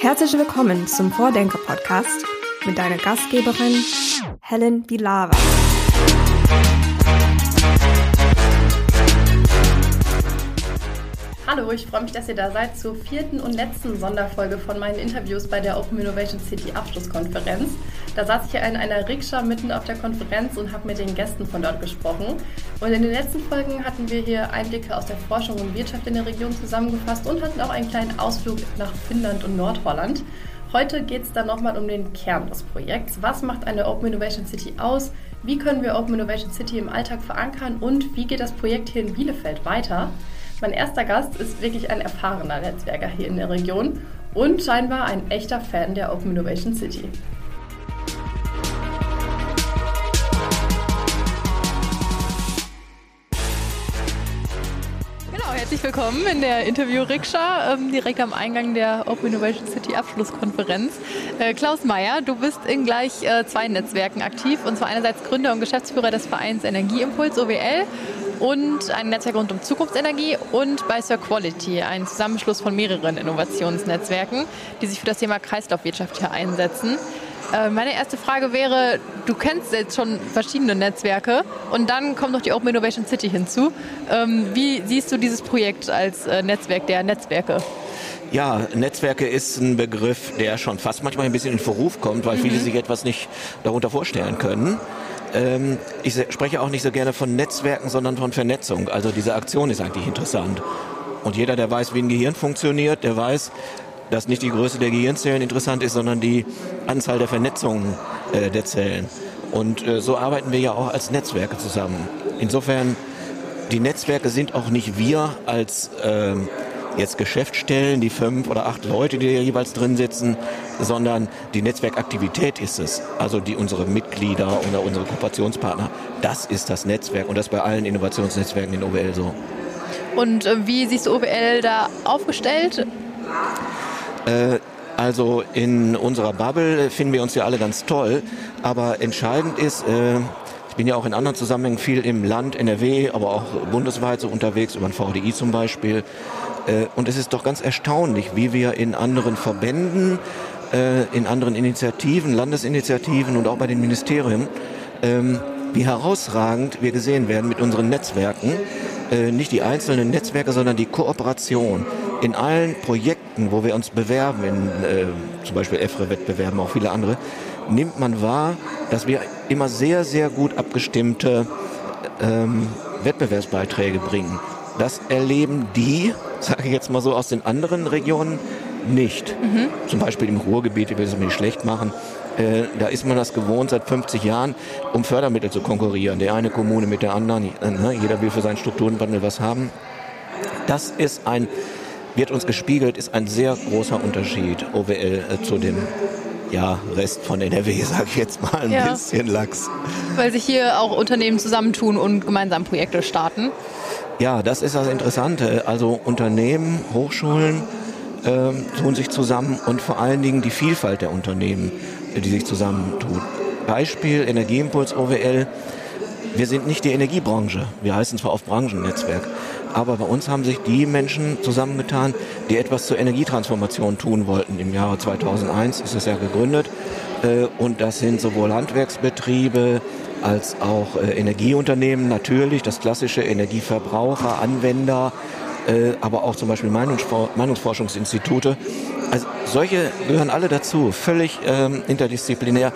Herzlich willkommen zum Vordenker-Podcast mit deiner Gastgeberin Helen Bilava. Hallo, ich freue mich, dass ihr da seid zur vierten und letzten Sonderfolge von meinen Interviews bei der Open Innovation City Abschlusskonferenz. Da saß ich in einer Rikscha mitten auf der Konferenz und habe mit den Gästen von dort gesprochen. Und in den letzten Folgen hatten wir hier Einblicke aus der Forschung und Wirtschaft in der Region zusammengefasst und hatten auch einen kleinen Ausflug nach Finnland und Nordholland. Heute geht es dann nochmal um den Kern des Projekts. Was macht eine Open Innovation City aus? Wie können wir Open Innovation City im Alltag verankern? Und wie geht das Projekt hier in Bielefeld weiter? Mein erster Gast ist wirklich ein erfahrener Netzwerker hier in der Region und scheinbar ein echter Fan der Open Innovation City. Herzlich willkommen in der Interview-Rikscha, ähm, direkt am Eingang der Open Innovation City Abschlusskonferenz. Äh, Klaus Meyer, du bist in gleich äh, zwei Netzwerken aktiv, und zwar einerseits Gründer und Geschäftsführer des Vereins Energieimpuls, OWL, und ein Netzwerk rund um Zukunftsenergie und bei Quality, ein Zusammenschluss von mehreren Innovationsnetzwerken, die sich für das Thema Kreislaufwirtschaft hier einsetzen. Äh, meine erste Frage wäre, du kennst jetzt schon verschiedene Netzwerke und dann kommt noch die Open Innovation City hinzu. Ähm, wie siehst du dieses Projekt als äh, Netzwerk der Netzwerke? Ja, Netzwerke ist ein Begriff, der schon fast manchmal ein bisschen in Verruf kommt, weil mhm. viele sich etwas nicht darunter vorstellen können. Ähm, ich spreche auch nicht so gerne von Netzwerken, sondern von Vernetzung. Also diese Aktion ist eigentlich interessant. Und jeder, der weiß, wie ein Gehirn funktioniert, der weiß, dass nicht die Größe der Gehirnzellen interessant ist, sondern die Anzahl der Vernetzungen äh, der Zellen. Und äh, so arbeiten wir ja auch als Netzwerke zusammen. Insofern, die Netzwerke sind auch nicht wir als äh, jetzt Geschäftsstellen, die fünf oder acht Leute, die hier jeweils drin sitzen, sondern die Netzwerkaktivität ist es. Also die unsere Mitglieder oder unsere Kooperationspartner, das ist das Netzwerk und das bei allen Innovationsnetzwerken in OWL so. Und äh, wie siehst du OWL da aufgestellt? Äh, also in unserer Bubble finden wir uns ja alle ganz toll, aber entscheidend ist, äh, ich bin ja auch in anderen Zusammenhängen viel im Land, NRW, aber auch bundesweit so unterwegs, über den VDI zum Beispiel. Äh, und es ist doch ganz erstaunlich, wie wir in anderen Verbänden, äh, in anderen Initiativen, Landesinitiativen und auch bei den Ministerien, ähm, wie herausragend wir gesehen werden mit unseren Netzwerken. Äh, nicht die einzelnen Netzwerke, sondern die Kooperation. In allen Projekten, wo wir uns bewerben, in zum Beispiel EFRE-Wettbewerben, auch viele andere, nimmt man wahr, dass wir immer sehr, sehr gut abgestimmte ähm, Wettbewerbsbeiträge bringen. Das erleben die, sage ich jetzt mal so, aus den anderen Regionen nicht. Mhm. Zum Beispiel im Ruhrgebiet, ich will es mir nicht schlecht machen, äh, da ist man das gewohnt seit 50 Jahren, um Fördermittel zu konkurrieren. Der eine Kommune mit der anderen, äh, ne? jeder will für seinen Strukturenwandel was haben. Das ist ein, wird uns gespiegelt, ist ein sehr großer Unterschied OWL äh, zu dem ja, Rest von NRW, sage ich jetzt mal, ein ja. bisschen lax. Weil sich hier auch Unternehmen zusammentun und gemeinsam Projekte starten. Ja, das ist das Interessante. Also Unternehmen, Hochschulen ähm, tun sich zusammen und vor allen Dingen die Vielfalt der Unternehmen, die sich zusammentun. Beispiel Energieimpuls OWL. Wir sind nicht die Energiebranche. Wir heißen zwar auf Branchennetzwerk, aber bei uns haben sich die Menschen zusammengetan, die etwas zur Energietransformation tun wollten. Im Jahre 2001 ist es ja gegründet. Äh, und das sind sowohl Handwerksbetriebe, als auch äh, Energieunternehmen natürlich, das klassische Energieverbraucher, Anwender, äh, aber auch zum Beispiel Meinungsfor Meinungsforschungsinstitute. Also solche gehören alle dazu, völlig ähm, interdisziplinär.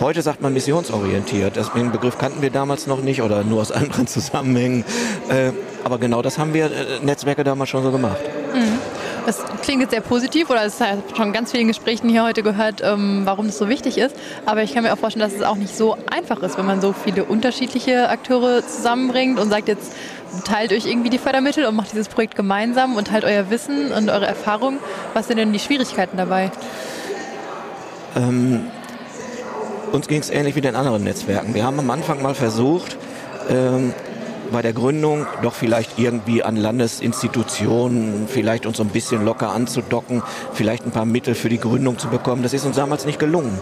Heute sagt man missionsorientiert. Das, den Begriff kannten wir damals noch nicht oder nur aus anderen Zusammenhängen. Äh, aber genau das haben wir äh, Netzwerke damals schon so gemacht. Mhm. Das klingt jetzt sehr positiv oder es hat schon ganz vielen Gesprächen hier heute gehört, ähm, warum das so wichtig ist. Aber ich kann mir auch vorstellen, dass es auch nicht so einfach ist, wenn man so viele unterschiedliche Akteure zusammenbringt und sagt jetzt, teilt euch irgendwie die Fördermittel und macht dieses Projekt gemeinsam und teilt euer Wissen und eure Erfahrung. Was sind denn die Schwierigkeiten dabei? Ähm, uns ging es ähnlich wie den anderen Netzwerken. Wir haben am Anfang mal versucht, ähm, bei der Gründung doch vielleicht irgendwie an Landesinstitutionen vielleicht uns so ein bisschen locker anzudocken, vielleicht ein paar Mittel für die Gründung zu bekommen. Das ist uns damals nicht gelungen.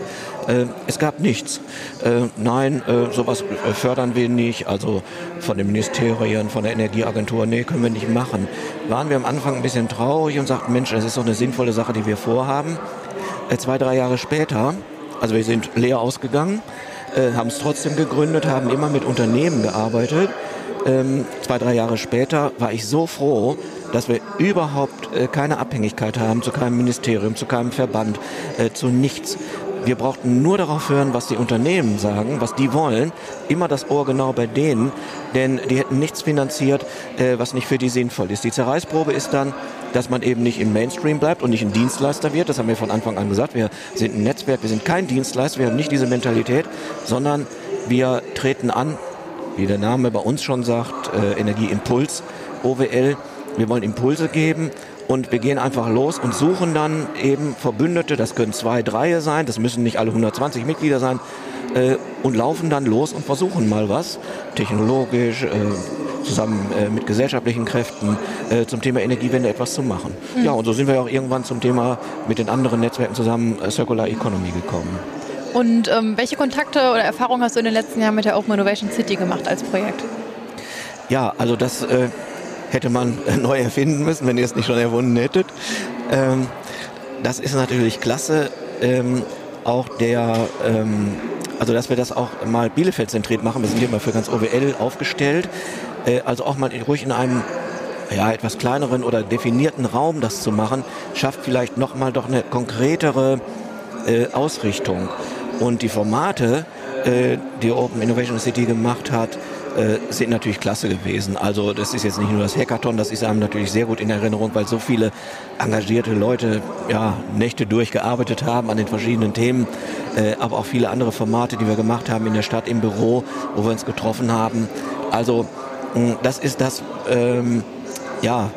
Äh, es gab nichts. Äh, nein, äh, sowas fördern wir nicht. Also von den Ministerien, von der Energieagentur, nee, können wir nicht machen. Waren wir am Anfang ein bisschen traurig und sagten, Mensch, das ist doch eine sinnvolle Sache, die wir vorhaben. Äh, zwei, drei Jahre später, also wir sind leer ausgegangen, äh, haben es trotzdem gegründet, haben immer mit Unternehmen gearbeitet ähm, zwei, drei Jahre später war ich so froh, dass wir überhaupt äh, keine Abhängigkeit haben zu keinem Ministerium, zu keinem Verband, äh, zu nichts. Wir brauchten nur darauf hören, was die Unternehmen sagen, was die wollen. Immer das Ohr genau bei denen, denn die hätten nichts finanziert, äh, was nicht für die sinnvoll ist. Die Zerreißprobe ist dann, dass man eben nicht im Mainstream bleibt und nicht ein Dienstleister wird. Das haben wir von Anfang an gesagt. Wir sind ein Netzwerk, wir sind kein Dienstleister, wir haben nicht diese Mentalität, sondern wir treten an wie der Name bei uns schon sagt, äh, Energieimpuls, OWL. Wir wollen Impulse geben und wir gehen einfach los und suchen dann eben Verbündete, das können zwei, drei sein, das müssen nicht alle 120 Mitglieder sein, äh, und laufen dann los und versuchen mal was, technologisch, äh, zusammen äh, mit gesellschaftlichen Kräften äh, zum Thema Energiewende etwas zu machen. Mhm. Ja, und so sind wir auch irgendwann zum Thema mit den anderen Netzwerken zusammen äh, Circular Economy gekommen. Und ähm, welche Kontakte oder Erfahrungen hast du in den letzten Jahren mit der Open Innovation City gemacht als Projekt? Ja, also das äh, hätte man neu erfinden müssen, wenn ihr es nicht schon erfunden hättet. Ähm, das ist natürlich klasse. Ähm, auch der, ähm, also dass wir das auch mal Bielefeld zentriert machen. Wir sind hier mal für ganz OWL aufgestellt. Äh, also auch mal ruhig in einem ja, etwas kleineren oder definierten Raum das zu machen, schafft vielleicht nochmal doch eine konkretere äh, Ausrichtung. Und die Formate, äh, die Open Innovation City gemacht hat, äh, sind natürlich klasse gewesen. Also das ist jetzt nicht nur das Hackathon, das ist einem natürlich sehr gut in Erinnerung, weil so viele engagierte Leute ja, Nächte durchgearbeitet haben an den verschiedenen Themen, äh, aber auch viele andere Formate, die wir gemacht haben in der Stadt, im Büro, wo wir uns getroffen haben. Also mh, das ist das, ähm, ja,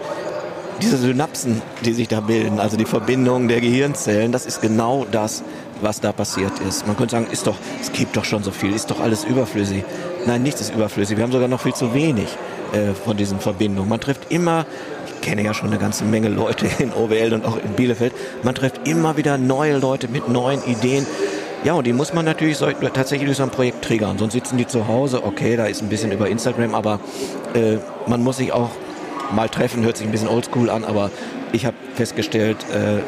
diese Synapsen, die sich da bilden, also die Verbindung der Gehirnzellen, das ist genau das, was da passiert ist. Man könnte sagen, ist doch, es gibt doch schon so viel, ist doch alles überflüssig. Nein, nichts ist überflüssig. Wir haben sogar noch viel zu wenig äh, von diesen Verbindungen. Man trifft immer, ich kenne ja schon eine ganze Menge Leute in OWL und auch in Bielefeld, man trifft immer wieder neue Leute mit neuen Ideen. Ja, und die muss man natürlich so, tatsächlich durch so ein Projekt triggern. Sonst sitzen die zu Hause, okay, da ist ein bisschen über Instagram, aber äh, man muss sich auch mal treffen, hört sich ein bisschen oldschool an, aber ich habe festgestellt, äh,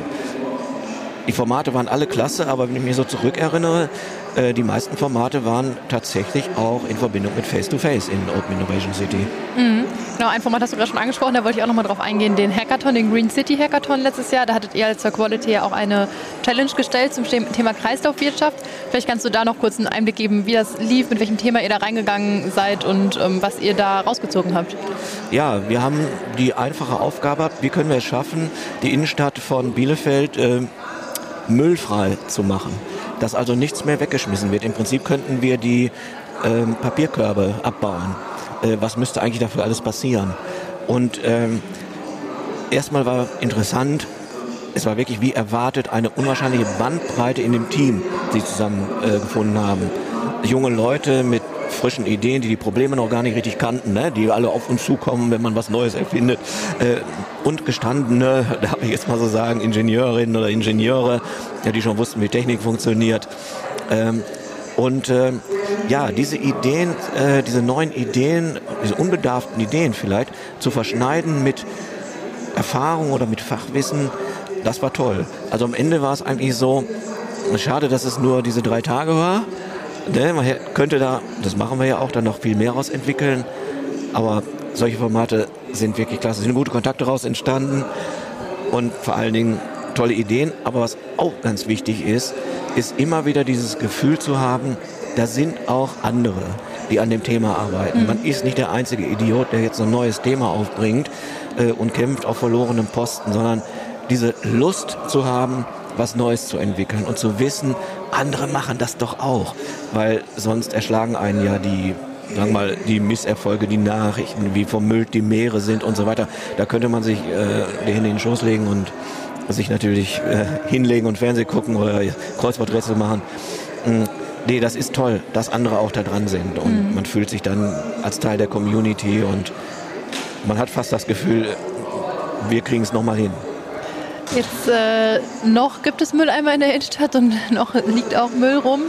die Formate waren alle klasse, aber wenn ich mich so zurückerinnere, äh, die meisten Formate waren tatsächlich auch in Verbindung mit Face-to-Face -face in Open Innovation City. Mhm. Genau, ein Format hast du gerade schon angesprochen, da wollte ich auch nochmal drauf eingehen, den Hackathon, den Green City Hackathon letztes Jahr. Da hattet ihr als Quality ja auch eine Challenge gestellt zum Thema Kreislaufwirtschaft. Vielleicht kannst du da noch kurz einen Einblick geben, wie das lief, mit welchem Thema ihr da reingegangen seid und ähm, was ihr da rausgezogen habt. Ja, wir haben die einfache Aufgabe, wie können wir es schaffen, die Innenstadt von Bielefeld äh, müllfrei zu machen. Dass also nichts mehr weggeschmissen wird. Im Prinzip könnten wir die ähm, Papierkörbe abbauen. Äh, was müsste eigentlich dafür alles passieren? Und ähm, erstmal war interessant, es war wirklich wie erwartet eine unwahrscheinliche Bandbreite in dem Team, die zusammengefunden äh, haben. Junge Leute mit frischen Ideen, die die Probleme noch gar nicht richtig kannten, ne? die alle auf uns zukommen, wenn man was Neues erfindet. Äh, und gestandene, darf ich jetzt mal so sagen, Ingenieurinnen oder Ingenieure, ja, die schon wussten, wie Technik funktioniert. Ähm, und äh, ja, diese Ideen, äh, diese neuen Ideen, diese unbedarften Ideen vielleicht, zu verschneiden mit Erfahrung oder mit Fachwissen, das war toll. Also am Ende war es eigentlich so, schade, dass es nur diese drei Tage war, Ne, man könnte da, das machen wir ja auch, dann noch viel mehr raus entwickeln. Aber solche Formate sind wirklich klasse. Es sind gute Kontakte daraus entstanden und vor allen Dingen tolle Ideen. Aber was auch ganz wichtig ist, ist immer wieder dieses Gefühl zu haben, da sind auch andere, die an dem Thema arbeiten. Mhm. Man ist nicht der einzige Idiot, der jetzt so ein neues Thema aufbringt äh, und kämpft auf verlorenen Posten, sondern diese Lust zu haben, was Neues zu entwickeln und zu wissen, andere machen das doch auch, weil sonst erschlagen einen ja die sagen wir mal, die Misserfolge, die Nachrichten, wie vermüllt die Meere sind und so weiter. Da könnte man sich äh, die Hände in den Schoß legen und sich natürlich äh, hinlegen und Fernseh gucken oder Kreuzworträtsel machen. Mm, nee, das ist toll, dass andere auch da dran sind und mhm. man fühlt sich dann als Teil der Community und man hat fast das Gefühl, wir kriegen es nochmal hin. Jetzt äh, noch gibt es Mülleimer in der Innenstadt und noch liegt auch Müll rum.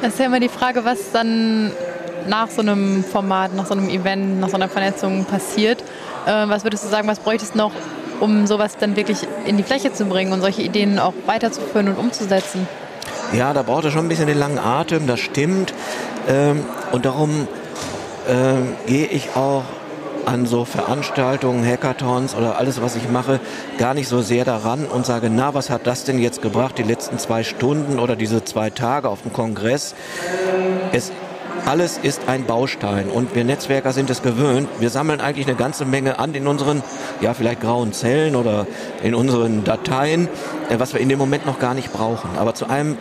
Das ist ja immer die Frage, was dann nach so einem Format, nach so einem Event, nach so einer Vernetzung passiert. Äh, was würdest du sagen, was bräuchte es noch, um sowas dann wirklich in die Fläche zu bringen und solche Ideen auch weiterzuführen und umzusetzen? Ja, da braucht er schon ein bisschen den langen Atem, das stimmt. Ähm, und darum ähm, gehe ich auch an so Veranstaltungen, Hackathons oder alles, was ich mache, gar nicht so sehr daran und sage, na, was hat das denn jetzt gebracht, die letzten zwei Stunden oder diese zwei Tage auf dem Kongress? Es alles ist ein Baustein und wir Netzwerker sind es gewöhnt. Wir sammeln eigentlich eine ganze Menge an in unseren, ja, vielleicht grauen Zellen oder in unseren Dateien, äh, was wir in dem Moment noch gar nicht brauchen. Aber zu einem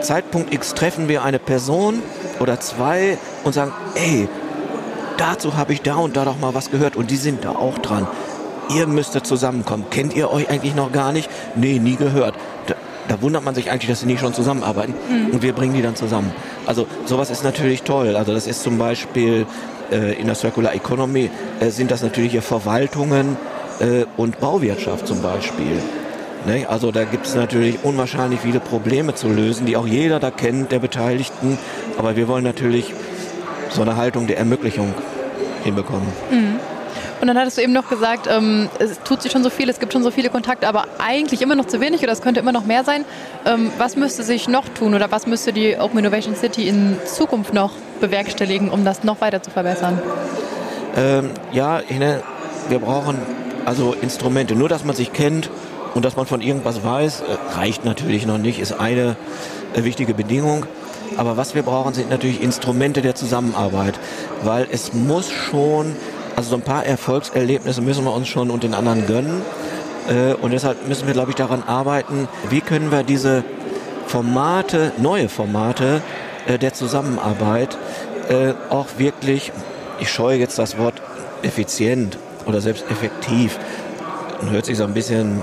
Zeitpunkt X treffen wir eine Person oder zwei und sagen, ey, dazu habe ich da und da doch mal was gehört und die sind da auch dran. Ihr müsstet zusammenkommen. Kennt ihr euch eigentlich noch gar nicht? Nee, nie gehört. Da, da wundert man sich eigentlich, dass sie nicht schon zusammenarbeiten mhm. und wir bringen die dann zusammen. Also sowas ist natürlich toll. Also das ist zum Beispiel äh, in der Circular Economy äh, sind das natürlich hier Verwaltungen äh, und Bauwirtschaft zum Beispiel. Ne? Also da gibt es natürlich unwahrscheinlich viele Probleme zu lösen, die auch jeder da kennt, der Beteiligten. Aber wir wollen natürlich so eine Haltung der Ermöglichung hinbekommen. Mhm. Und dann hattest du eben noch gesagt, ähm, es tut sich schon so viel, es gibt schon so viele Kontakte, aber eigentlich immer noch zu wenig oder es könnte immer noch mehr sein. Ähm, was müsste sich noch tun oder was müsste die Open Innovation City in Zukunft noch bewerkstelligen, um das noch weiter zu verbessern? Ähm, ja, wir brauchen also Instrumente. Nur, dass man sich kennt und dass man von irgendwas weiß, äh, reicht natürlich noch nicht, ist eine äh, wichtige Bedingung. Aber was wir brauchen, sind natürlich Instrumente der Zusammenarbeit, weil es muss schon, also so ein paar Erfolgserlebnisse müssen wir uns schon und den anderen gönnen. Äh, und deshalb müssen wir, glaube ich, daran arbeiten, wie können wir diese Formate, neue Formate äh, der Zusammenarbeit äh, auch wirklich, ich scheue jetzt das Wort effizient oder selbst effektiv, hört sich so ein bisschen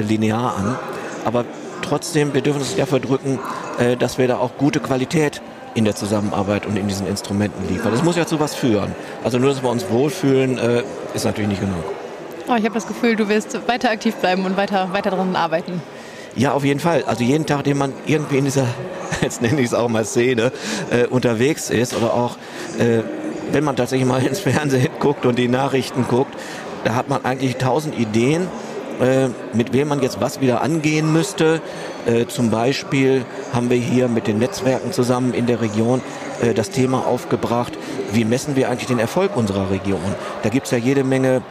linear an, aber trotzdem, wir dürfen uns nicht dafür drücken, äh, dass wir da auch gute Qualität in der Zusammenarbeit und in diesen Instrumenten liefern. Das muss ja zu was führen. Also nur, dass wir uns wohlfühlen, äh, ist natürlich nicht genug. Oh, ich habe das Gefühl, du wirst weiter aktiv bleiben und weiter, weiter daran arbeiten. Ja, auf jeden Fall. Also jeden Tag, den man irgendwie in dieser, jetzt nenne ich es auch mal Szene, äh, unterwegs ist oder auch, äh, wenn man tatsächlich mal ins Fernsehen guckt und die Nachrichten guckt, da hat man eigentlich tausend Ideen äh, mit wem man jetzt was wieder angehen müsste. Äh, zum Beispiel haben wir hier mit den Netzwerken zusammen in der Region äh, das Thema aufgebracht, wie messen wir eigentlich den Erfolg unserer Region. Da gibt es ja jede Menge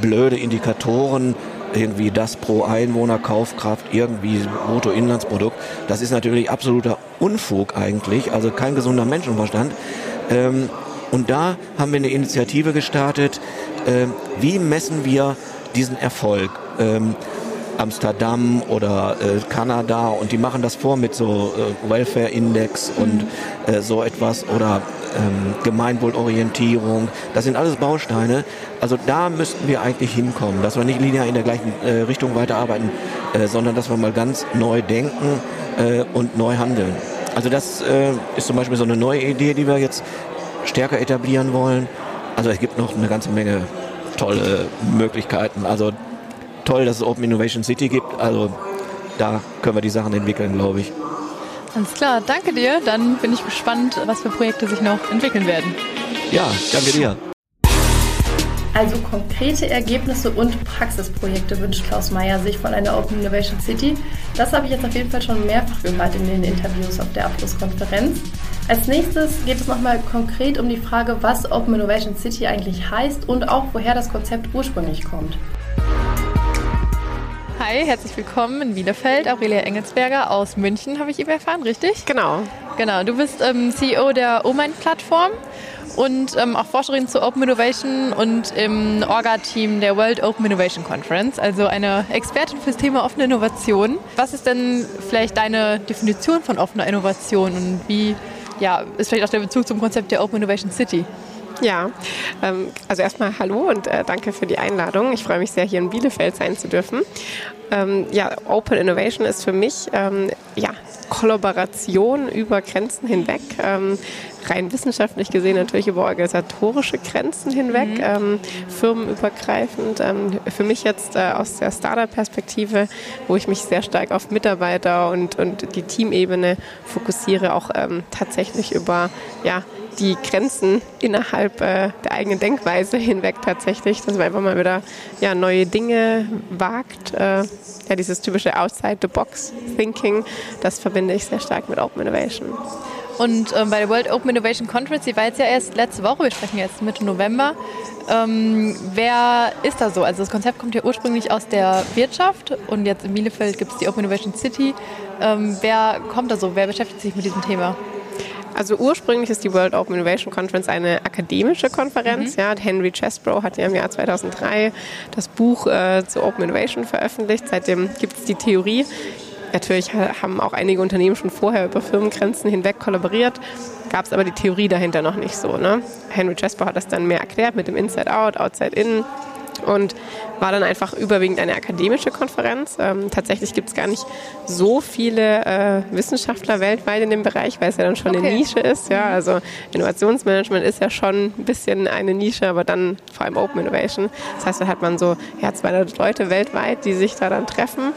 blöde Indikatoren, irgendwie das pro Einwohner Kaufkraft, irgendwie Bruttoinlandsprodukt. Das ist natürlich absoluter Unfug eigentlich, also kein gesunder Menschenverstand. Ähm, und da haben wir eine Initiative gestartet, wie messen wir diesen Erfolg? Ähm, Amsterdam oder äh, Kanada und die machen das vor mit so äh, Welfare Index und äh, so etwas oder ähm, Gemeinwohlorientierung. Das sind alles Bausteine. Also da müssten wir eigentlich hinkommen, dass wir nicht linear in der gleichen äh, Richtung weiterarbeiten, äh, sondern dass wir mal ganz neu denken äh, und neu handeln. Also das äh, ist zum Beispiel so eine neue Idee, die wir jetzt stärker etablieren wollen. Also es gibt noch eine ganze Menge tolle Möglichkeiten. Also toll, dass es Open Innovation City gibt. Also da können wir die Sachen entwickeln, glaube ich. Alles klar, danke dir. Dann bin ich gespannt, was für Projekte sich noch entwickeln werden. Ja, danke dir. Also konkrete Ergebnisse und Praxisprojekte wünscht Klaus Meyer sich von einer Open Innovation City. Das habe ich jetzt auf jeden Fall schon mehrfach gehört in den Interviews auf der Abschlusskonferenz. Als nächstes geht es nochmal konkret um die Frage, was Open Innovation City eigentlich heißt und auch woher das Konzept ursprünglich kommt. Hi, herzlich willkommen in Bielefeld. Aurelia Engelsberger aus München, habe ich eben erfahren, richtig? Genau. Genau, du bist ähm, CEO der OMIND-Plattform und ähm, auch Forscherin zu Open Innovation und im Orga-Team der World Open Innovation Conference, also eine Expertin fürs Thema offene Innovation. Was ist denn vielleicht deine Definition von offener Innovation und wie ja, ist vielleicht auch der Bezug zum Konzept der Open Innovation City? Ja, ähm, also erstmal hallo und äh, danke für die Einladung. Ich freue mich sehr, hier in Bielefeld sein zu dürfen. Ähm, ja, Open Innovation ist für mich ähm, ja, Kollaboration über Grenzen hinweg. Rein wissenschaftlich gesehen natürlich über organisatorische Grenzen hinweg, mhm. ähm, firmenübergreifend. Ähm, für mich jetzt äh, aus der Startup-Perspektive, wo ich mich sehr stark auf Mitarbeiter und, und die Teamebene fokussiere, auch ähm, tatsächlich über ja, die Grenzen innerhalb äh, der eigenen Denkweise hinweg tatsächlich, dass man einfach mal wieder ja, neue Dinge wagt. Äh, ja, dieses typische Outside-the-Box-Thinking, das verbinde ich sehr stark mit Open Innovation. Und ähm, bei der World Open Innovation Conference, die war jetzt ja erst letzte Woche, wir sprechen jetzt Mitte November. Ähm, wer ist da so? Also das Konzept kommt ja ursprünglich aus der Wirtschaft und jetzt in Bielefeld gibt es die Open Innovation City. Ähm, wer kommt da so? Wer beschäftigt sich mit diesem Thema? Also ursprünglich ist die World Open Innovation Conference eine akademische Konferenz. Mhm. Ja, Henry Chesbrough hat ja im Jahr 2003 das Buch äh, zu Open Innovation veröffentlicht. Seitdem gibt es die Theorie. Natürlich haben auch einige Unternehmen schon vorher über Firmengrenzen hinweg kollaboriert, gab es aber die Theorie dahinter noch nicht so. Ne? Henry Chesbrough hat das dann mehr erklärt mit dem Inside Out, Outside In und war dann einfach überwiegend eine akademische Konferenz. Ähm, tatsächlich gibt es gar nicht so viele äh, Wissenschaftler weltweit in dem Bereich, weil es ja dann schon okay. eine Nische ist. Ja? Also Innovationsmanagement ist ja schon ein bisschen eine Nische, aber dann vor allem Open Innovation. Das heißt, da hat man so ja, 200 Leute weltweit, die sich da dann treffen.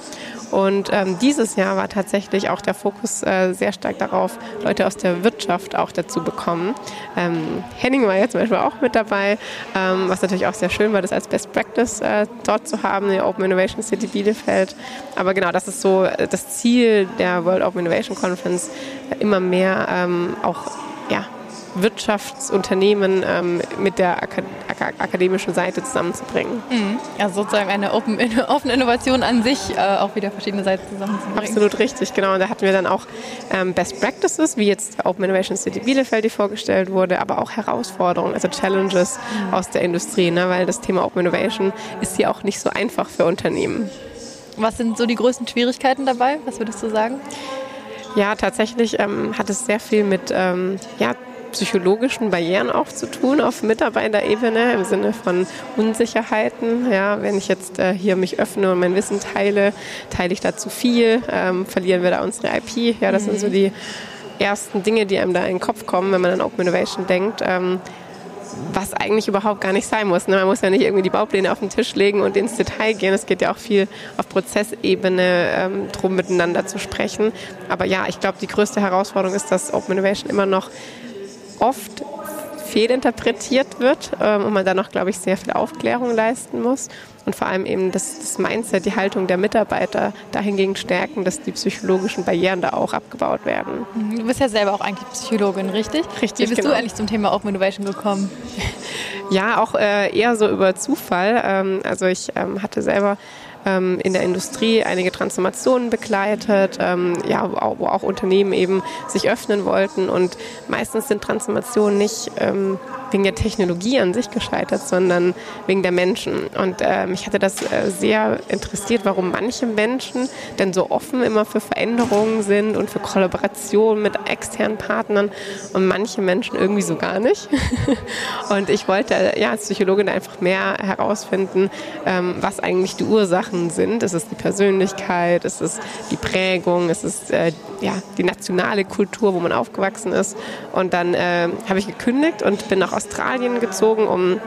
Und ähm, dieses Jahr war tatsächlich auch der Fokus äh, sehr stark darauf, Leute aus der Wirtschaft auch dazu bekommen. Ähm, Henning war ja zum Beispiel auch mit dabei, ähm, was natürlich auch sehr schön war, das als Best Practice äh, dort zu haben, die Open Innovation City Bielefeld. Aber genau, das ist so äh, das Ziel der World Open Innovation Conference, immer mehr ähm, auch ja, Wirtschaftsunternehmen ähm, mit der Ak Ak akademischen Seite zusammenzubringen. Mhm. Also sozusagen eine Open, offene Innovation an sich, äh, auch wieder verschiedene Seiten zusammenzubringen. Absolut richtig, genau. Und da hatten wir dann auch ähm, Best Practices, wie jetzt Open Innovation City Bielefeld, die vorgestellt wurde, aber auch Herausforderungen, also Challenges mhm. aus der Industrie, ne? weil das Thema Open Innovation ist ja auch nicht so einfach für Unternehmen. Was sind so die größten Schwierigkeiten dabei? Was würdest du sagen? Ja, tatsächlich ähm, hat es sehr viel mit ähm, ja, psychologischen Barrieren auch zu tun auf Mitarbeiterebene im Sinne von Unsicherheiten. Ja, wenn ich jetzt äh, hier mich öffne und mein Wissen teile, teile ich da zu viel, ähm, verlieren wir da unsere IP. Ja, das mhm. sind so mhm. die ersten Dinge, die einem da in den Kopf kommen, wenn man an Open Innovation denkt. Ähm, was eigentlich überhaupt gar nicht sein muss. Ne? Man muss ja nicht irgendwie die Baupläne auf den Tisch legen und ins Detail gehen. Es geht ja auch viel auf Prozessebene ähm, drum, miteinander zu sprechen. Aber ja, ich glaube, die größte Herausforderung ist, dass Open Innovation immer noch oft fehlinterpretiert wird ähm, und man da noch, glaube ich, sehr viel Aufklärung leisten muss. Und vor allem eben das, das Mindset, die Haltung der Mitarbeiter dahingegen stärken, dass die psychologischen Barrieren da auch abgebaut werden. Mhm, du bist ja selber auch eigentlich Psychologin, richtig? Richtig. Wie bist genau. du eigentlich zum Thema Open Innovation gekommen? Ja, auch äh, eher so über Zufall. Ähm, also ich ähm, hatte selber ähm, in der Industrie einige Transformationen begleitet, ähm, ja, wo auch Unternehmen eben sich öffnen wollten. Und meistens sind Transformationen nicht ähm, wegen der Technologie an sich gescheitert, sondern wegen der Menschen. Und äh, mich hatte das äh, sehr interessiert, warum manche Menschen denn so offen immer für Veränderungen sind und für Kollaboration mit externen Partnern und manche Menschen irgendwie so gar nicht. und ich wollte ja als Psychologin einfach mehr herausfinden, ähm, was eigentlich die Ursachen sind. Ist es die Persönlichkeit, ist es die Prägung, ist es äh, ja, die nationale Kultur, wo man aufgewachsen ist. Und dann äh, habe ich gekündigt und bin nach Australien gezogen, um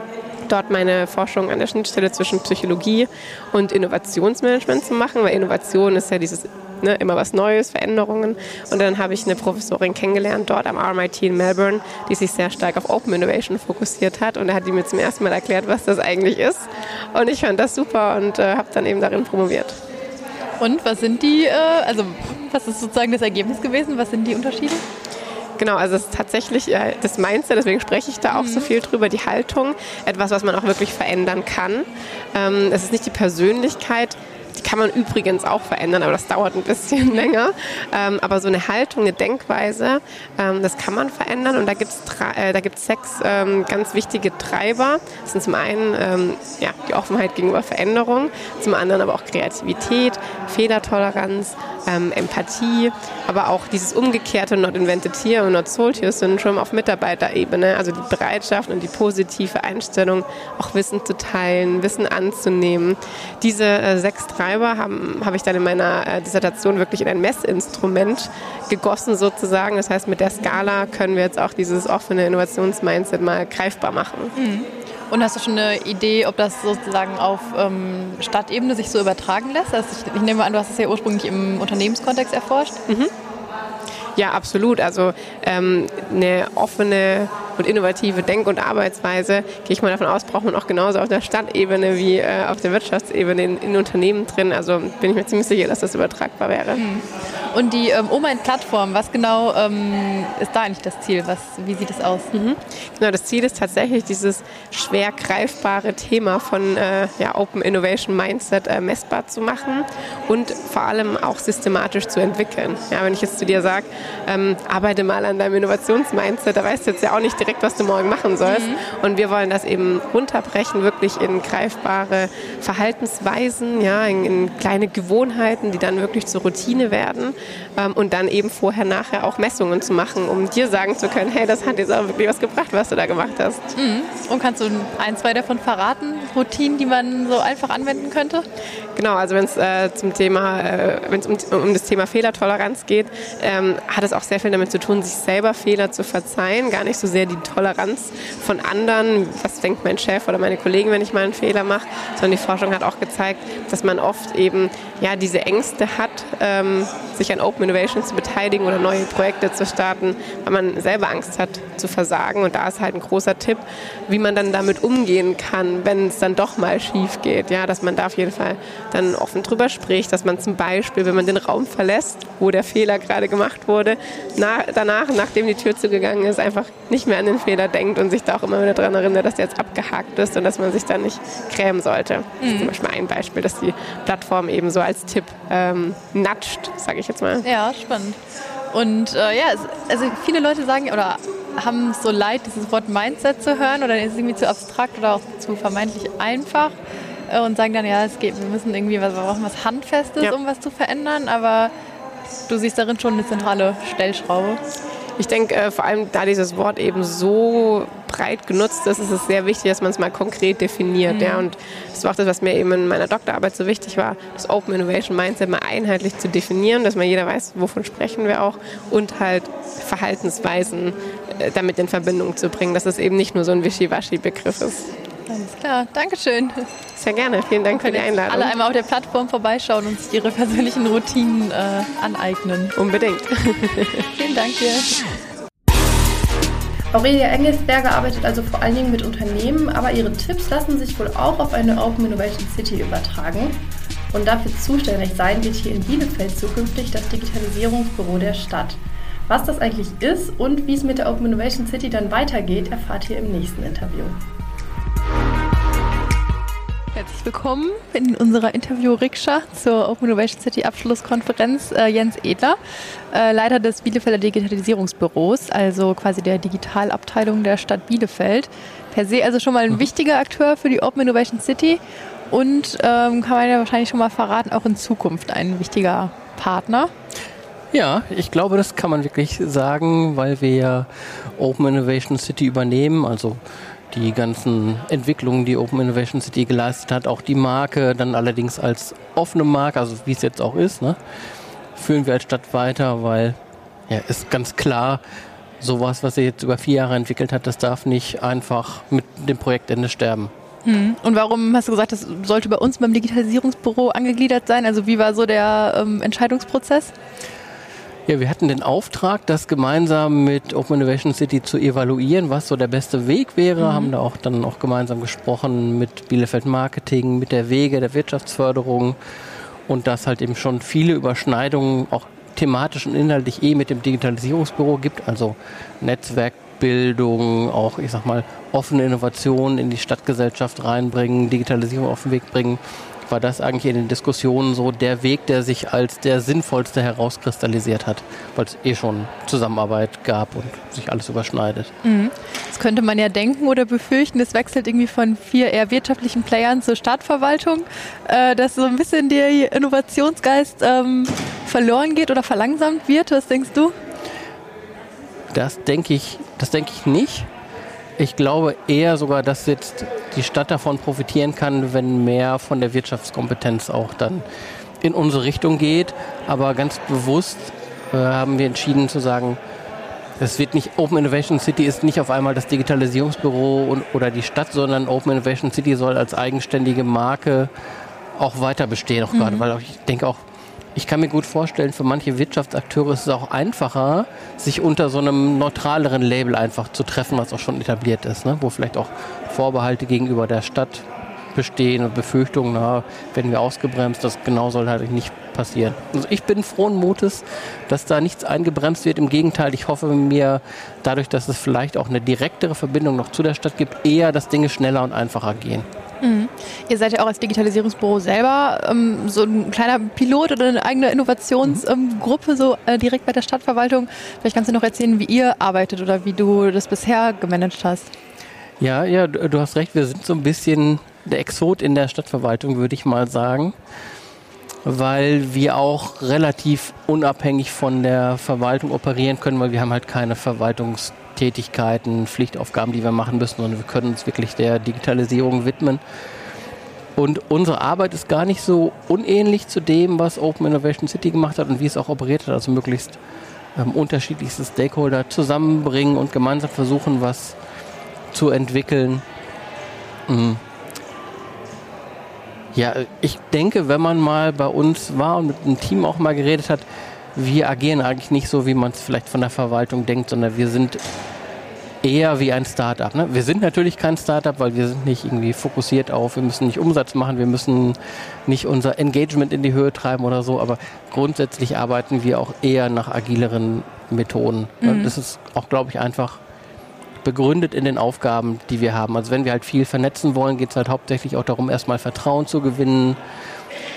dort meine Forschung an der Schnittstelle zwischen Psychologie und Innovationsmanagement zu machen, weil Innovation ist ja dieses ne, immer was Neues, Veränderungen. Und dann habe ich eine Professorin kennengelernt dort am RMIT in Melbourne, die sich sehr stark auf Open Innovation fokussiert hat. Und da hat die mir zum ersten Mal erklärt, was das eigentlich ist. Und ich fand das super und äh, habe dann eben darin promoviert. Und was sind die, äh, also was ist sozusagen das Ergebnis gewesen? Was sind die Unterschiede? Genau, also es ist tatsächlich äh, das Mindset, deswegen spreche ich da auch mhm. so viel drüber, die Haltung, etwas, was man auch wirklich verändern kann. Ähm, es ist nicht die Persönlichkeit, die kann man übrigens auch verändern, aber das dauert ein bisschen länger. Ähm, aber so eine Haltung, eine Denkweise, ähm, das kann man verändern und da gibt es äh, sechs ähm, ganz wichtige Treiber. Das sind zum einen ähm, ja, die Offenheit gegenüber Veränderung, zum anderen aber auch Kreativität, Fehlertoleranz, ähm, Empathie, aber auch dieses umgekehrte Not Invented Here und Not Sold Here Syndrome auf Mitarbeiterebene, also die Bereitschaft und die positive Einstellung, auch Wissen zu teilen, Wissen anzunehmen. Diese äh, sechs Treiber habe hab ich dann in meiner äh, Dissertation wirklich in ein Messinstrument gegossen sozusagen. Das heißt, mit der Skala können wir jetzt auch dieses offene Innovationsmindset mal greifbar machen. Mhm. Und hast du schon eine Idee, ob das sozusagen auf ähm, Stadtebene sich so übertragen lässt? Also ich, ich, nehme an, du hast es ja ursprünglich im Unternehmenskontext erforscht. Mhm. Ja, absolut. Also ähm, eine offene und innovative Denk- und Arbeitsweise, gehe ich mal davon aus, braucht man auch genauso auf der Stadtebene wie äh, auf der Wirtschaftsebene in, in, Unternehmen drin. Also bin ich mir ziemlich sicher, dass das übertragbar wäre. Mhm. Und die ähm, Oma-Plattform, was genau ähm, ist da eigentlich das Ziel? Was, wie sieht es aus? Mhm. Genau, das Ziel ist tatsächlich dieses schwer greifbare Thema von äh, ja, Open Innovation Mindset äh, messbar zu machen und vor allem auch systematisch zu entwickeln. Ja, wenn ich jetzt zu dir sage, ähm, arbeite mal an deinem Innovationsmindset, da weißt du jetzt ja auch nicht direkt, was du morgen machen sollst. Mhm. Und wir wollen das eben runterbrechen, wirklich in greifbare Verhaltensweisen, ja, in, in kleine Gewohnheiten, die dann wirklich zur Routine werden ähm, und dann eben vorher, nachher auch Messungen zu machen, um dir sagen zu können, hey, das hat jetzt auch wirklich was gebracht, was du da gemacht hast. Mhm. Und kannst du ein, zwei davon verraten, Routinen, die man so einfach anwenden könnte? Genau, also wenn es äh, zum Thema, äh, wenn es um, um, das Thema Fehlertoleranz geht, ähm, hat es auch sehr viel damit zu tun, sich selber Fehler zu verzeihen, gar nicht so sehr die Toleranz von anderen, was denkt mein Chef oder meine Kollegen, wenn ich mal einen Fehler mache, sondern die Forschung hat auch gezeigt, dass man oft eben ja diese Ängste hat, ähm, sich an Open Innovation zu beteiligen oder neue Projekte zu starten, weil man selber Angst hat zu versagen. Und da ist halt ein großer Tipp, wie man dann damit umgehen kann, wenn es dann doch mal schief geht. Ja, dass man da auf jeden Fall dann offen drüber spricht, dass man zum Beispiel, wenn man den Raum verlässt, wo der Fehler gerade gemacht wurde, nach, danach, nachdem die Tür zugegangen ist, einfach nicht mehr an den Fehler denkt und sich da auch immer wieder daran erinnert, dass der jetzt abgehakt ist und dass man sich da nicht grämen sollte. Das ist zum mhm. Beispiel ein Beispiel, dass die Plattform eben so als Tipp ähm, natscht, sage ich jetzt mal. Ja, spannend. Und äh, ja, also viele Leute sagen oder haben so leid, dieses Wort Mindset zu hören oder ist es irgendwie zu abstrakt oder auch zu vermeintlich einfach äh, und sagen dann, ja, es geht, wir müssen irgendwie was, wir brauchen was Handfestes, ja. um was zu verändern, aber du siehst darin schon eine zentrale Stellschraube. Ich denke, äh, vor allem da dieses Wort eben so breit genutzt ist, ist es sehr wichtig, dass man es mal konkret definiert. Mhm. Ja. Und das war auch das, was mir eben in meiner Doktorarbeit so wichtig war, das Open Innovation Mindset mal einheitlich zu definieren, dass man jeder weiß, wovon sprechen wir auch und halt Verhaltensweisen damit in Verbindung zu bringen, dass es eben nicht nur so ein Wischiwaschi-Begriff ist. Alles klar, Dankeschön. Sehr gerne, vielen Dank für die Einladung. Alle einmal auf der Plattform vorbeischauen und sich ihre persönlichen Routinen äh, aneignen. Unbedingt. vielen Dank dir. Aurelia Engelsberger arbeitet also vor allen Dingen mit Unternehmen, aber ihre Tipps lassen sich wohl auch auf eine Open Innovation City übertragen. Und dafür zuständig sein wird hier in Bielefeld zukünftig das Digitalisierungsbüro der Stadt. Was das eigentlich ist und wie es mit der Open Innovation City dann weitergeht, erfahrt ihr im nächsten Interview. Herzlich willkommen in unserer Interview-Rikscha zur Open Innovation City Abschlusskonferenz. Äh, Jens Edler, äh, Leiter des Bielefelder Digitalisierungsbüros, also quasi der Digitalabteilung der Stadt Bielefeld. Per se also schon mal ein mhm. wichtiger Akteur für die Open Innovation City und ähm, kann man ja wahrscheinlich schon mal verraten, auch in Zukunft ein wichtiger Partner. Ja, ich glaube, das kann man wirklich sagen, weil wir ja Open Innovation City übernehmen, also die ganzen Entwicklungen, die Open Innovation City geleistet hat, auch die Marke dann allerdings als offene Marke, also wie es jetzt auch ist, ne, führen wir als Stadt weiter, weil ja, ist ganz klar, sowas, was er jetzt über vier Jahre entwickelt hat, das darf nicht einfach mit dem Projektende sterben. Hm. Und warum hast du gesagt, das sollte bei uns beim Digitalisierungsbüro angegliedert sein? Also wie war so der ähm, Entscheidungsprozess? Ja, wir hatten den Auftrag, das gemeinsam mit Open Innovation City zu evaluieren, was so der beste Weg wäre. Mhm. Haben da auch dann auch gemeinsam gesprochen mit Bielefeld Marketing, mit der Wege der Wirtschaftsförderung und dass halt eben schon viele Überschneidungen auch thematisch und inhaltlich eh mit dem Digitalisierungsbüro gibt, also Netzwerkbildung, auch ich sag mal offene Innovationen in die Stadtgesellschaft reinbringen, Digitalisierung auf den Weg bringen war das eigentlich in den Diskussionen so der Weg, der sich als der sinnvollste herauskristallisiert hat, weil es eh schon Zusammenarbeit gab und sich alles überschneidet. Mhm. Das könnte man ja denken oder befürchten, es wechselt irgendwie von vier eher wirtschaftlichen Playern zur Stadtverwaltung, äh, dass so ein bisschen der Innovationsgeist ähm, verloren geht oder verlangsamt wird. Was denkst du? Das denke ich, das denke ich nicht. Ich glaube eher sogar, dass jetzt die Stadt davon profitieren kann, wenn mehr von der Wirtschaftskompetenz auch dann in unsere Richtung geht. Aber ganz bewusst äh, haben wir entschieden zu sagen, es wird nicht Open Innovation City ist nicht auf einmal das Digitalisierungsbüro und, oder die Stadt, sondern Open Innovation City soll als eigenständige Marke auch weiter bestehen, auch mhm. gerade, weil ich denke auch ich kann mir gut vorstellen, für manche Wirtschaftsakteure ist es auch einfacher, sich unter so einem neutraleren Label einfach zu treffen, was auch schon etabliert ist, ne? wo vielleicht auch Vorbehalte gegenüber der Stadt bestehen und Befürchtungen, na, werden wir ausgebremst, das genau soll halt nicht passieren. Also ich bin frohen Mutes, dass da nichts eingebremst wird. Im Gegenteil, ich hoffe mir dadurch, dass es vielleicht auch eine direktere Verbindung noch zu der Stadt gibt, eher, dass Dinge schneller und einfacher gehen. Mhm. Ihr seid ja auch als Digitalisierungsbüro selber ähm, so ein kleiner Pilot oder eine eigene Innovationsgruppe, ähm, so äh, direkt bei der Stadtverwaltung. Vielleicht kannst du noch erzählen, wie ihr arbeitet oder wie du das bisher gemanagt hast. Ja, ja, du hast recht. Wir sind so ein bisschen der Exot in der Stadtverwaltung, würde ich mal sagen, weil wir auch relativ unabhängig von der Verwaltung operieren können, weil wir haben halt keine Verwaltungs Tätigkeiten, Pflichtaufgaben, die wir machen müssen, sondern wir können uns wirklich der Digitalisierung widmen. Und unsere Arbeit ist gar nicht so unähnlich zu dem, was Open Innovation City gemacht hat und wie es auch operiert hat. Also möglichst ähm, unterschiedlichste Stakeholder zusammenbringen und gemeinsam versuchen, was zu entwickeln. Mhm. Ja, ich denke, wenn man mal bei uns war und mit dem Team auch mal geredet hat, wir agieren eigentlich nicht so, wie man es vielleicht von der Verwaltung denkt, sondern wir sind eher wie ein Startup. Ne? Wir sind natürlich kein Startup, weil wir sind nicht irgendwie fokussiert auf, wir müssen nicht Umsatz machen, wir müssen nicht unser Engagement in die Höhe treiben oder so, aber grundsätzlich arbeiten wir auch eher nach agileren Methoden. Ne? Mhm. Das ist auch, glaube ich, einfach begründet in den Aufgaben, die wir haben. Also wenn wir halt viel vernetzen wollen, geht es halt hauptsächlich auch darum, erstmal Vertrauen zu gewinnen,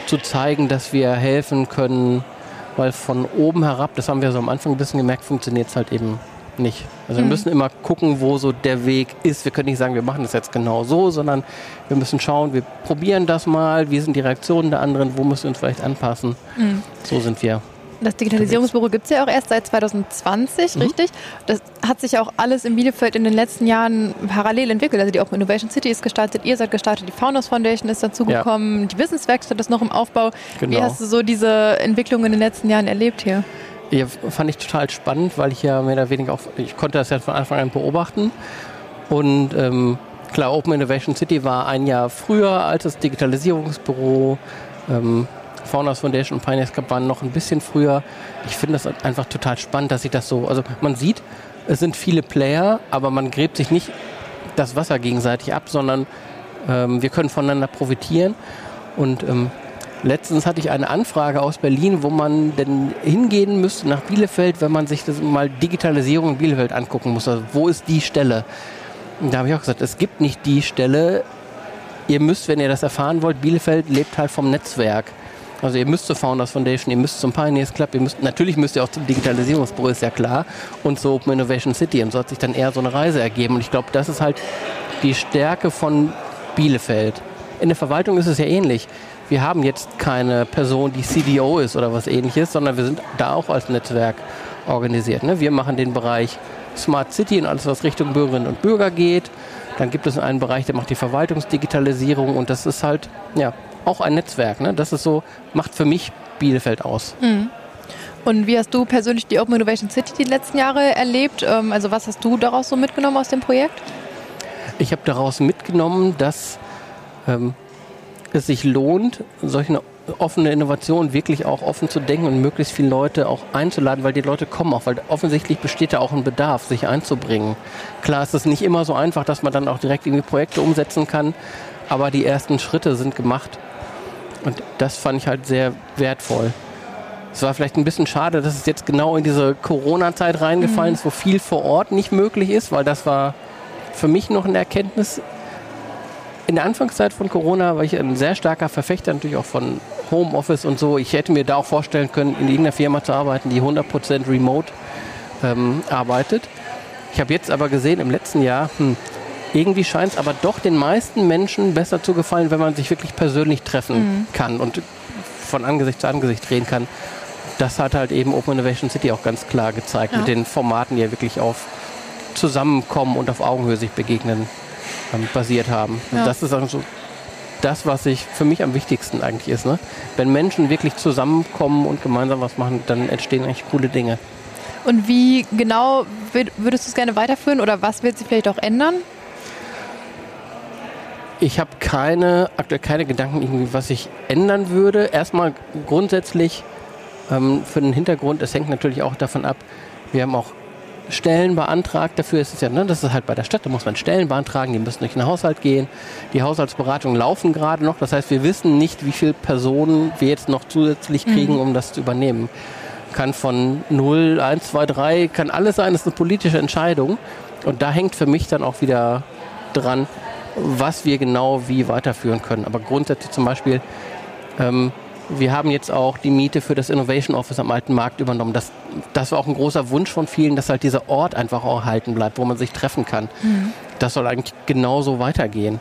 zu zeigen, dass wir helfen können, weil von oben herab, das haben wir so am Anfang ein bisschen gemerkt, funktioniert es halt eben nicht. Also mhm. wir müssen immer gucken, wo so der Weg ist. Wir können nicht sagen, wir machen das jetzt genau so, sondern wir müssen schauen, wir probieren das mal, wie sind die Reaktionen der anderen, wo müssen wir uns vielleicht anpassen. Mhm. So sind wir das Digitalisierungsbüro gibt es ja auch erst seit 2020, mhm. richtig? Das hat sich auch alles in Bielefeld in den letzten Jahren parallel entwickelt. Also die Open Innovation City ist gestartet, ihr seid gestartet, die Founders Foundation ist dazugekommen, ja. die Wissenswerkstatt ist noch im Aufbau. Genau. Wie hast du so diese Entwicklung in den letzten Jahren erlebt hier? Ja, fand ich total spannend, weil ich ja mehr oder weniger auch, ich konnte das ja von Anfang an beobachten. Und ähm, klar, Open Innovation City war ein Jahr früher als das Digitalisierungsbüro. Ähm, Founders Foundation und Pioneers Cup waren noch ein bisschen früher. Ich finde das einfach total spannend, dass sich das so, also man sieht, es sind viele Player, aber man gräbt sich nicht das Wasser gegenseitig ab, sondern ähm, wir können voneinander profitieren. Und ähm, letztens hatte ich eine Anfrage aus Berlin, wo man denn hingehen müsste nach Bielefeld, wenn man sich das mal Digitalisierung in Bielefeld angucken muss. Also wo ist die Stelle? Und da habe ich auch gesagt, es gibt nicht die Stelle. Ihr müsst, wenn ihr das erfahren wollt, Bielefeld lebt halt vom Netzwerk. Also ihr müsst zur Founders Foundation, ihr müsst zum Pioneers Club, ihr müsst, natürlich müsst ihr auch zum Digitalisierungsbüro, ist ja klar, und zur Open Innovation City. Und so hat sich dann eher so eine Reise ergeben. Und ich glaube, das ist halt die Stärke von Bielefeld. In der Verwaltung ist es ja ähnlich. Wir haben jetzt keine Person, die CDO ist oder was ähnliches, sondern wir sind da auch als Netzwerk organisiert. Ne? Wir machen den Bereich Smart City und alles, was Richtung Bürgerinnen und Bürger geht. Dann gibt es einen Bereich, der macht die Verwaltungsdigitalisierung und das ist halt, ja, auch ein Netzwerk. Ne? Das ist so, macht für mich Bielefeld aus. Mhm. Und wie hast du persönlich die Open Innovation City die letzten Jahre erlebt? Ähm, also was hast du daraus so mitgenommen aus dem Projekt? Ich habe daraus mitgenommen, dass ähm, es sich lohnt, solche offene Innovation wirklich auch offen zu denken und möglichst viele Leute auch einzuladen, weil die Leute kommen auch, weil offensichtlich besteht da auch ein Bedarf, sich einzubringen. Klar ist es nicht immer so einfach, dass man dann auch direkt irgendwie Projekte umsetzen kann, aber die ersten Schritte sind gemacht. Und das fand ich halt sehr wertvoll. Es war vielleicht ein bisschen schade, dass es jetzt genau in diese Corona-Zeit reingefallen mhm. ist, wo viel vor Ort nicht möglich ist, weil das war für mich noch eine Erkenntnis. in der Anfangszeit von Corona war ich ein sehr starker Verfechter natürlich auch von Homeoffice und so. Ich hätte mir da auch vorstellen können, in irgendeiner Firma zu arbeiten, die 100% remote ähm, arbeitet. Ich habe jetzt aber gesehen im letzten Jahr, hm, irgendwie scheint es aber doch den meisten Menschen besser zu gefallen, wenn man sich wirklich persönlich treffen mhm. kann und von Angesicht zu Angesicht reden kann. Das hat halt eben Open Innovation City auch ganz klar gezeigt ja. mit den Formaten, die ja wirklich auf Zusammenkommen und auf Augenhöhe sich begegnen ähm, basiert haben. Ja. Das ist also das, was ich für mich am wichtigsten eigentlich ist. Ne? Wenn Menschen wirklich zusammenkommen und gemeinsam was machen, dann entstehen eigentlich coole Dinge. Und wie genau würdest du es gerne weiterführen oder was wird sich vielleicht auch ändern? Ich habe keine, aktuell keine Gedanken, irgendwie, was ich ändern würde. Erstmal grundsätzlich ähm, für den Hintergrund, es hängt natürlich auch davon ab, wir haben auch Stellen beantragt. Dafür ist es ja, ne, das ist halt bei der Stadt, da muss man Stellen beantragen, die müssen durch den Haushalt gehen. Die Haushaltsberatungen laufen gerade noch. Das heißt, wir wissen nicht, wie viele Personen wir jetzt noch zusätzlich kriegen, mhm. um das zu übernehmen kann von 0, 1, 2, 3, kann alles sein, das ist eine politische Entscheidung. Und da hängt für mich dann auch wieder dran, was wir genau wie weiterführen können. Aber grundsätzlich zum Beispiel, ähm, wir haben jetzt auch die Miete für das Innovation Office am Alten Markt übernommen. Das, das war auch ein großer Wunsch von vielen, dass halt dieser Ort einfach auch erhalten bleibt, wo man sich treffen kann. Mhm. Das soll eigentlich genauso weitergehen.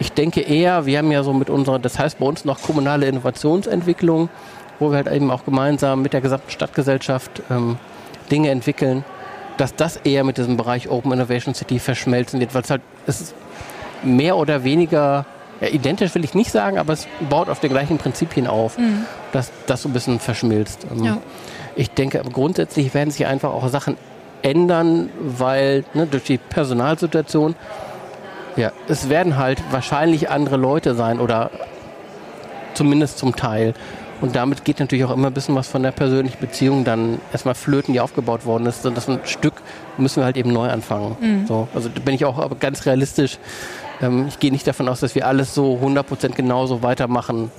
Ich denke eher, wir haben ja so mit unserer, das heißt bei uns noch kommunale Innovationsentwicklung, wo wir halt eben auch gemeinsam mit der gesamten Stadtgesellschaft ähm, Dinge entwickeln, dass das eher mit diesem Bereich Open Innovation City verschmelzen wird, weil es halt es ist mehr oder weniger ja, identisch will ich nicht sagen, aber es baut auf den gleichen Prinzipien auf, mhm. dass das so ein bisschen verschmilzt. Ähm, ja. Ich denke, grundsätzlich werden sich einfach auch Sachen ändern, weil ne, durch die Personalsituation, ja, es werden halt wahrscheinlich andere Leute sein oder zumindest zum Teil. Und damit geht natürlich auch immer ein bisschen was von der persönlichen Beziehung dann erstmal flöten, die aufgebaut worden ist. Und das ein Stück müssen wir halt eben neu anfangen. Mhm. So, also da bin ich auch ganz realistisch. Ähm, ich gehe nicht davon aus, dass wir alles so 100% genauso weitermachen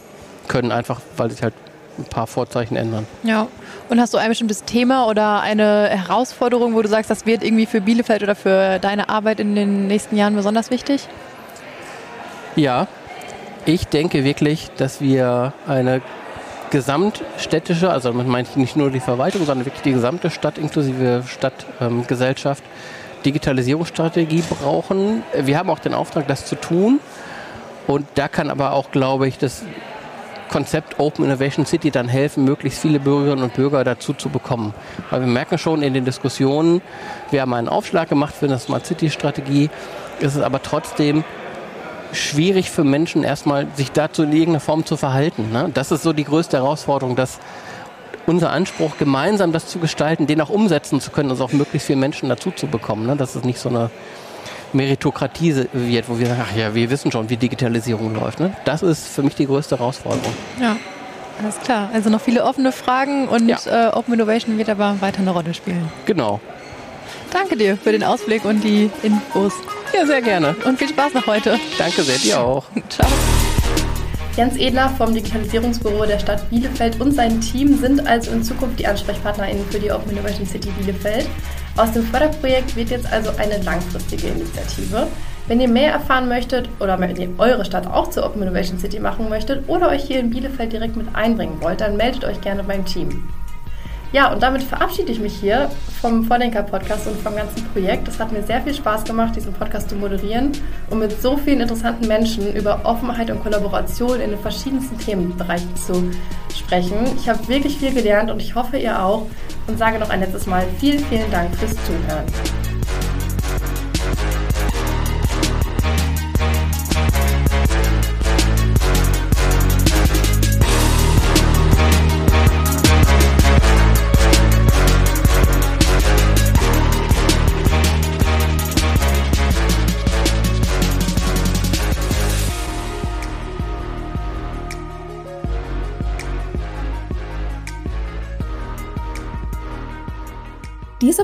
können, einfach weil sich halt ein paar Vorzeichen ändern. Ja. Und hast du ein bestimmtes Thema oder eine Herausforderung, wo du sagst, das wird irgendwie für Bielefeld oder für deine Arbeit in den nächsten Jahren besonders wichtig? Ja, ich denke wirklich, dass wir eine gesamtstädtische, also meine ich nicht nur die Verwaltung, sondern wirklich die gesamte Stadt inklusive Stadtgesellschaft, ähm, Digitalisierungsstrategie brauchen. Wir haben auch den Auftrag, das zu tun. Und da kann aber auch, glaube ich, das Konzept Open Innovation City dann helfen, möglichst viele Bürgerinnen und Bürger dazu zu bekommen. Weil wir merken schon in den Diskussionen, wir haben einen Aufschlag gemacht für eine Smart City Strategie, ist es aber trotzdem schwierig für Menschen erstmal, sich dazu in irgendeiner Form zu verhalten. Ne? Das ist so die größte Herausforderung, dass unser Anspruch, gemeinsam das zu gestalten, den auch umsetzen zu können, also auch möglichst viele Menschen dazu zu bekommen. Ne? Dass es nicht so eine Meritokratie wird, wo wir sagen, ach ja, wir wissen schon, wie Digitalisierung läuft. Ne? Das ist für mich die größte Herausforderung. Ja, alles klar. Also noch viele offene Fragen und ja. äh, Open Innovation wird aber weiter eine Rolle spielen. Genau. Danke dir für den Ausblick und die Infos. Ja, sehr gerne. Und viel Spaß noch heute. Danke sehr, dir auch. Ciao. Jens Edler vom Digitalisierungsbüro der Stadt Bielefeld und sein Team sind also in Zukunft die AnsprechpartnerInnen für die Open Innovation City Bielefeld. Aus dem Förderprojekt wird jetzt also eine langfristige Initiative. Wenn ihr mehr erfahren möchtet oder wenn ihr eure Stadt auch zur Open Innovation City machen möchtet oder euch hier in Bielefeld direkt mit einbringen wollt, dann meldet euch gerne beim Team. Ja, und damit verabschiede ich mich hier vom Vordenker-Podcast und vom ganzen Projekt. Es hat mir sehr viel Spaß gemacht, diesen Podcast zu moderieren und mit so vielen interessanten Menschen über Offenheit und Kollaboration in den verschiedensten Themenbereichen zu sprechen. Ich habe wirklich viel gelernt und ich hoffe, ihr auch. Und sage noch ein letztes Mal vielen, vielen Dank fürs Zuhören.